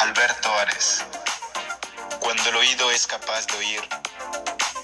Alberto Ares. Cuando el oído es capaz de oír,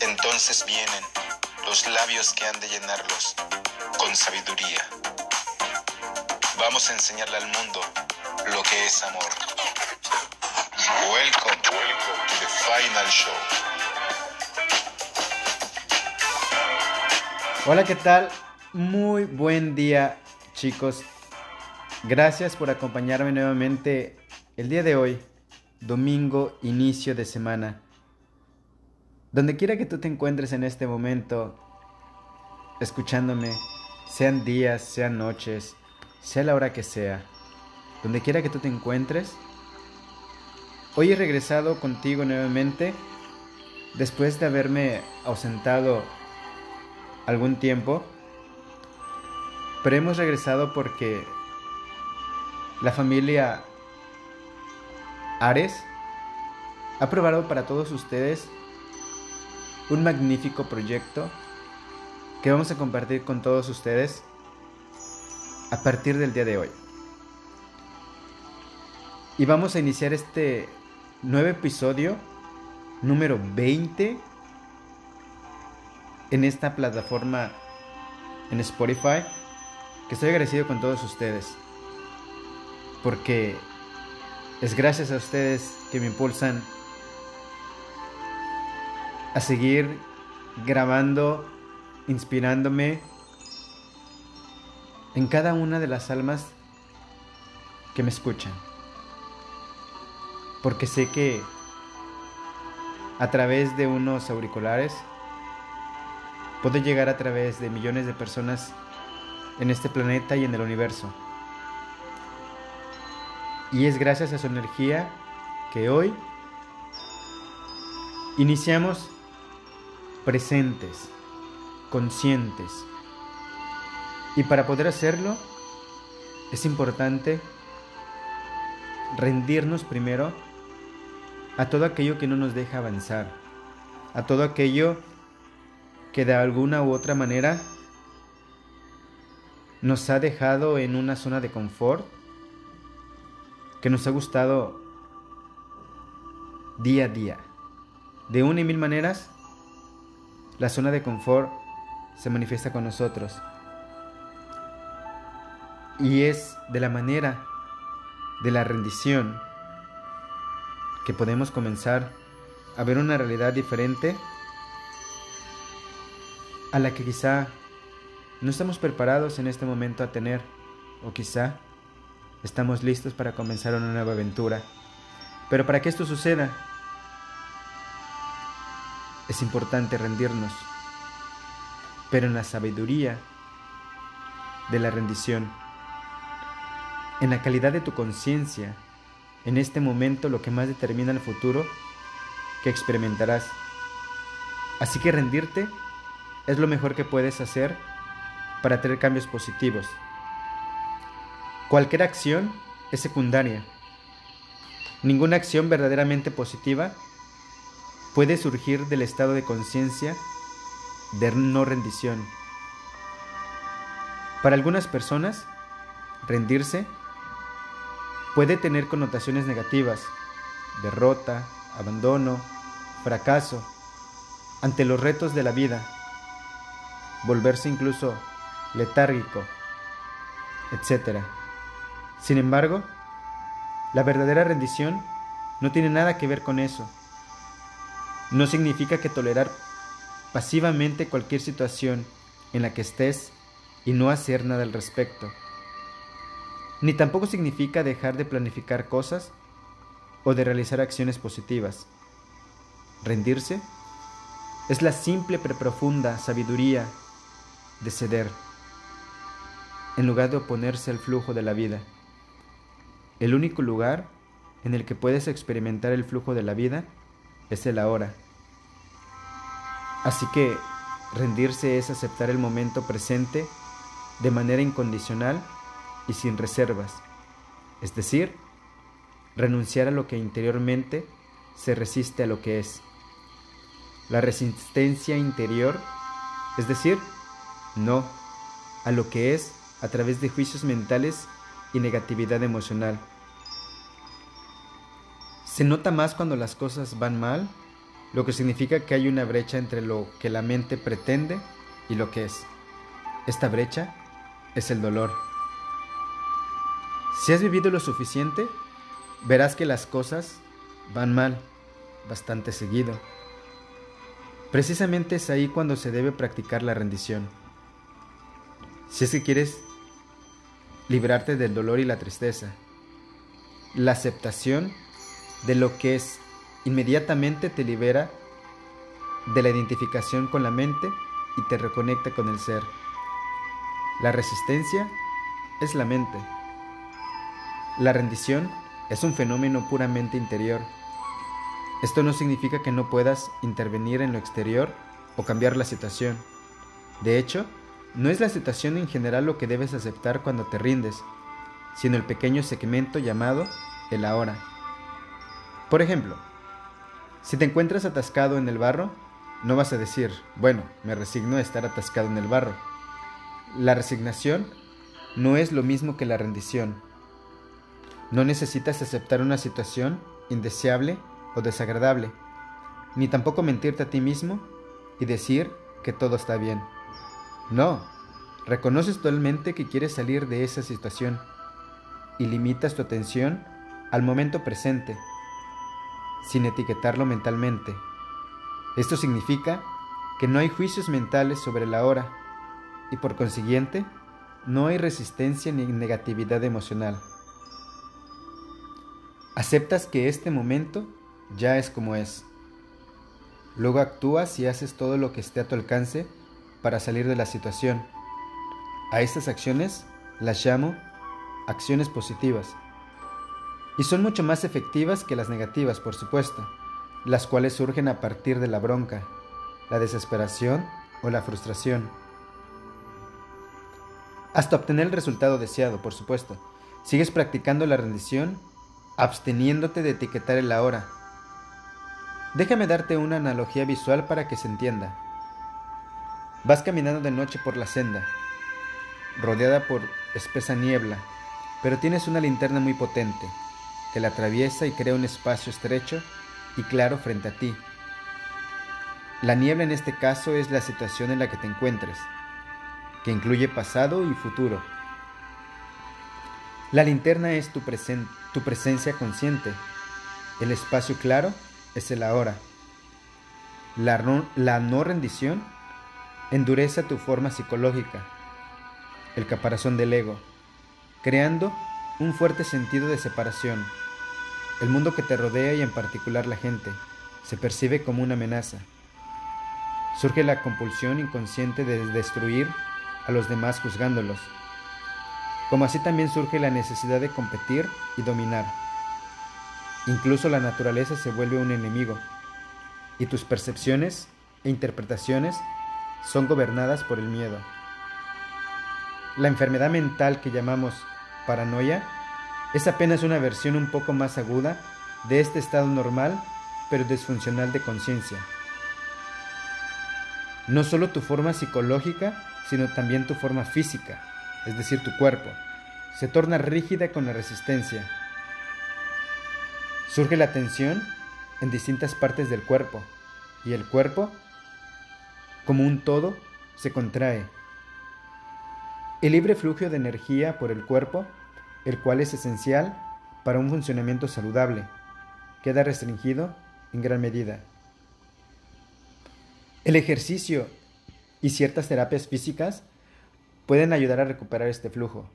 entonces vienen los labios que han de llenarlos con sabiduría. Vamos a enseñarle al mundo lo que es amor. Welcome, welcome to the final show. Hola, ¿qué tal? Muy buen día, chicos. Gracias por acompañarme nuevamente el día de hoy, domingo, inicio de semana. Donde quiera que tú te encuentres en este momento, escuchándome, sean días, sean noches, sea la hora que sea, donde quiera que tú te encuentres, hoy he regresado contigo nuevamente después de haberme ausentado algún tiempo, pero hemos regresado porque la familia Ares ha preparado para todos ustedes un magnífico proyecto que vamos a compartir con todos ustedes a partir del día de hoy. Y vamos a iniciar este nuevo episodio número 20 en esta plataforma en Spotify, que estoy agradecido con todos ustedes, porque es gracias a ustedes que me impulsan a seguir grabando, inspirándome en cada una de las almas que me escuchan. Porque sé que a través de unos auriculares puedo llegar a través de millones de personas en este planeta y en el universo. Y es gracias a su energía que hoy iniciamos presentes, conscientes. Y para poder hacerlo es importante rendirnos primero a todo aquello que no nos deja avanzar, a todo aquello que de alguna u otra manera nos ha dejado en una zona de confort, que nos ha gustado día a día. De una y mil maneras, la zona de confort se manifiesta con nosotros. Y es de la manera de la rendición que podemos comenzar a ver una realidad diferente a la que quizá no estamos preparados en este momento a tener, o quizá estamos listos para comenzar una nueva aventura. Pero para que esto suceda, es importante rendirnos, pero en la sabiduría de la rendición, en la calidad de tu conciencia, en este momento lo que más determina el futuro que experimentarás. Así que rendirte es lo mejor que puedes hacer para tener cambios positivos. Cualquier acción es secundaria. Ninguna acción verdaderamente positiva puede surgir del estado de conciencia de no rendición. Para algunas personas, rendirse puede tener connotaciones negativas, derrota, abandono, fracaso, ante los retos de la vida volverse incluso letárgico, etc. Sin embargo, la verdadera rendición no tiene nada que ver con eso. No significa que tolerar pasivamente cualquier situación en la que estés y no hacer nada al respecto. Ni tampoco significa dejar de planificar cosas o de realizar acciones positivas. Rendirse es la simple pero profunda sabiduría de ceder, en lugar de oponerse al flujo de la vida. El único lugar en el que puedes experimentar el flujo de la vida es el ahora. Así que rendirse es aceptar el momento presente de manera incondicional y sin reservas, es decir, renunciar a lo que interiormente se resiste a lo que es. La resistencia interior, es decir, no a lo que es a través de juicios mentales y negatividad emocional. Se nota más cuando las cosas van mal, lo que significa que hay una brecha entre lo que la mente pretende y lo que es. Esta brecha es el dolor. Si has vivido lo suficiente, verás que las cosas van mal bastante seguido. Precisamente es ahí cuando se debe practicar la rendición. Si es que quieres librarte del dolor y la tristeza, la aceptación de lo que es inmediatamente te libera de la identificación con la mente y te reconecta con el ser. La resistencia es la mente. La rendición es un fenómeno puramente interior. Esto no significa que no puedas intervenir en lo exterior o cambiar la situación. De hecho, no es la situación en general lo que debes aceptar cuando te rindes, sino el pequeño segmento llamado el ahora. Por ejemplo, si te encuentras atascado en el barro, no vas a decir, bueno, me resigno a estar atascado en el barro. La resignación no es lo mismo que la rendición. No necesitas aceptar una situación indeseable o desagradable, ni tampoco mentirte a ti mismo y decir que todo está bien. No, reconoces totalmente que quieres salir de esa situación y limitas tu atención al momento presente, sin etiquetarlo mentalmente. Esto significa que no hay juicios mentales sobre la hora y por consiguiente no hay resistencia ni negatividad emocional. Aceptas que este momento ya es como es. Luego actúas y haces todo lo que esté a tu alcance para salir de la situación. A estas acciones las llamo acciones positivas. Y son mucho más efectivas que las negativas, por supuesto, las cuales surgen a partir de la bronca, la desesperación o la frustración hasta obtener el resultado deseado, por supuesto. Sigues practicando la rendición, absteniéndote de etiquetar el ahora. Déjame darte una analogía visual para que se entienda. Vas caminando de noche por la senda, rodeada por espesa niebla, pero tienes una linterna muy potente, que la atraviesa y crea un espacio estrecho y claro frente a ti. La niebla en este caso es la situación en la que te encuentres que incluye pasado y futuro. La linterna es tu, tu presencia consciente. El espacio claro es el ahora. La la no rendición endurece tu forma psicológica, el caparazón del ego, creando un fuerte sentido de separación. El mundo que te rodea y en particular la gente se percibe como una amenaza. Surge la compulsión inconsciente de destruir a los demás juzgándolos. Como así también surge la necesidad de competir y dominar. Incluso la naturaleza se vuelve un enemigo y tus percepciones e interpretaciones son gobernadas por el miedo. La enfermedad mental que llamamos paranoia es apenas una versión un poco más aguda de este estado normal pero disfuncional de conciencia. No solo tu forma psicológica sino también tu forma física, es decir, tu cuerpo. Se torna rígida con la resistencia. Surge la tensión en distintas partes del cuerpo y el cuerpo, como un todo, se contrae. El libre flujo de energía por el cuerpo, el cual es esencial para un funcionamiento saludable, queda restringido en gran medida. El ejercicio y ciertas terapias físicas pueden ayudar a recuperar este flujo,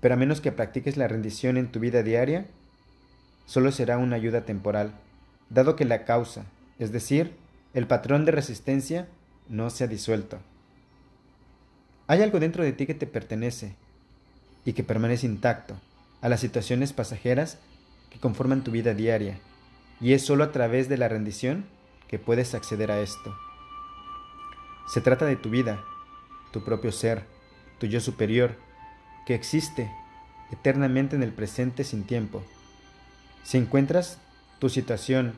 pero a menos que practiques la rendición en tu vida diaria, solo será una ayuda temporal, dado que la causa, es decir, el patrón de resistencia, no se ha disuelto. Hay algo dentro de ti que te pertenece y que permanece intacto a las situaciones pasajeras que conforman tu vida diaria, y es solo a través de la rendición que puedes acceder a esto. Se trata de tu vida, tu propio ser, tu yo superior, que existe eternamente en el presente sin tiempo. Si encuentras tu situación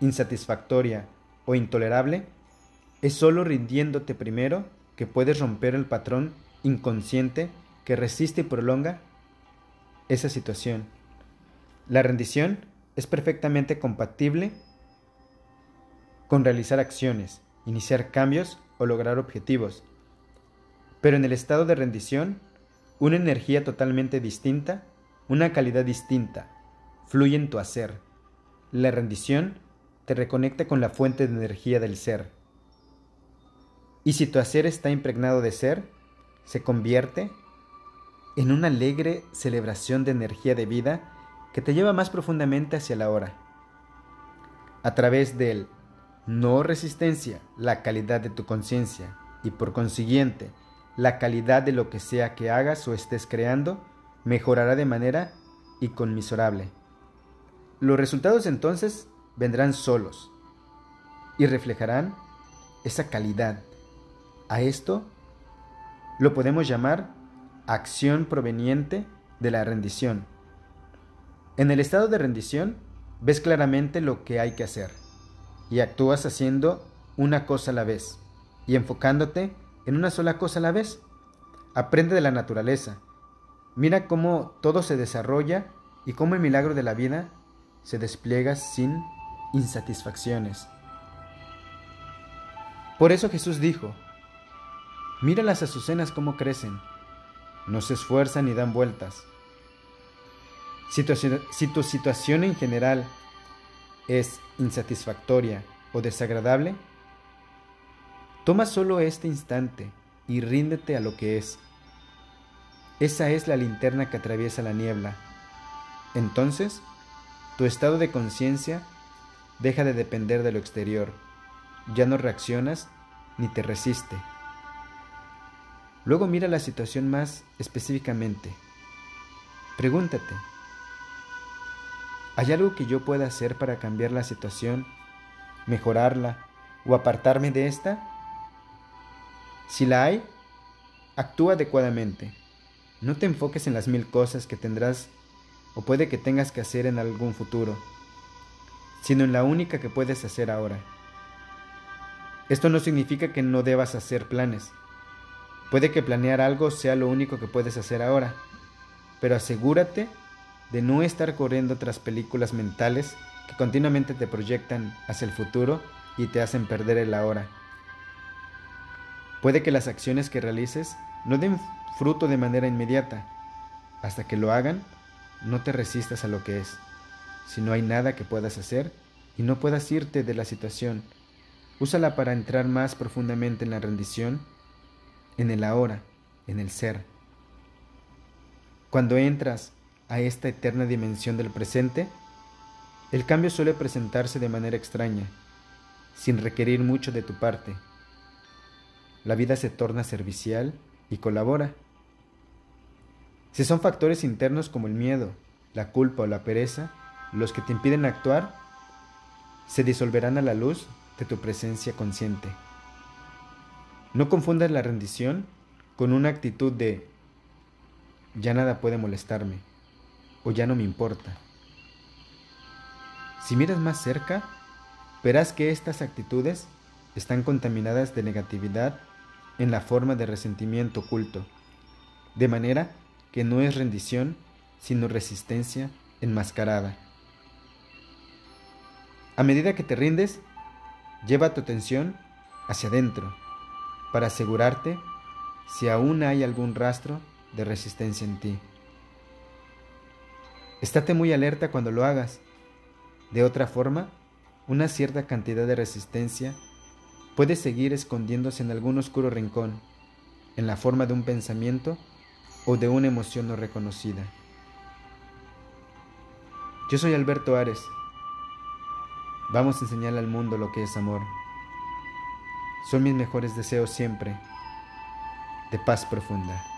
insatisfactoria o intolerable, es solo rindiéndote primero que puedes romper el patrón inconsciente que resiste y prolonga esa situación. La rendición es perfectamente compatible con realizar acciones, iniciar cambios o lograr objetivos. Pero en el estado de rendición, una energía totalmente distinta, una calidad distinta, fluye en tu hacer. La rendición te reconecta con la fuente de energía del ser. Y si tu hacer está impregnado de ser, se convierte en una alegre celebración de energía de vida que te lleva más profundamente hacia la hora. A través del no resistencia, la calidad de tu conciencia y por consiguiente la calidad de lo que sea que hagas o estés creando mejorará de manera inconmensurable. Los resultados entonces vendrán solos y reflejarán esa calidad. A esto lo podemos llamar acción proveniente de la rendición. En el estado de rendición ves claramente lo que hay que hacer y actúas haciendo una cosa a la vez y enfocándote en una sola cosa a la vez. Aprende de la naturaleza. Mira cómo todo se desarrolla y cómo el milagro de la vida se despliega sin insatisfacciones. Por eso Jesús dijo, mira las azucenas cómo crecen, no se esfuerzan ni dan vueltas. Si tu, si tu situación en general es insatisfactoria o desagradable, toma solo este instante y ríndete a lo que es. Esa es la linterna que atraviesa la niebla. Entonces, tu estado de conciencia deja de depender de lo exterior. Ya no reaccionas ni te resiste. Luego mira la situación más específicamente. Pregúntate, ¿hay algo que yo pueda hacer para cambiar la situación, mejorarla o apartarme de esta? Si la hay, actúa adecuadamente. No te enfoques en las mil cosas que tendrás o puede que tengas que hacer en algún futuro, sino en la única que puedes hacer ahora. Esto no significa que no debas hacer planes Puede que planear algo sea lo único que puedes hacer ahora, pero asegúrate de no estar corriendo tras películas mentales que continuamente te proyectan hacia el futuro y te hacen perder el ahora. Puede que las acciones que realices no den fruto de manera inmediata. Hasta que lo hagan, no te resistas a lo que es. Si no hay nada que puedas hacer y no puedas irte de la situación, úsala para entrar más profundamente en la rendición en el ahora, en el ser. Cuando entras a esta eterna dimensión del presente, el cambio suele presentarse de manera extraña, sin requerir mucho de tu parte. La vida se torna servicial y colabora. Si son factores internos como el miedo, la culpa o la pereza los que te impiden actuar, se disolverán a la luz de tu presencia consciente. No confundas la rendición con una actitud de ya nada puede molestarme o ya no me importa. Si miras más cerca, verás que estas actitudes están contaminadas de negatividad en la forma de resentimiento oculto, de manera que no es rendición, sino resistencia enmascarada. A medida que te rindes, lleva tu atención hacia adentro para asegurarte si aún hay algún rastro de resistencia en ti. Estate muy alerta cuando lo hagas. De otra forma, una cierta cantidad de resistencia puede seguir escondiéndose en algún oscuro rincón, en la forma de un pensamiento o de una emoción no reconocida. Yo soy Alberto Ares. Vamos a enseñarle al mundo lo que es amor. Son mis mejores deseos siempre, de paz profunda.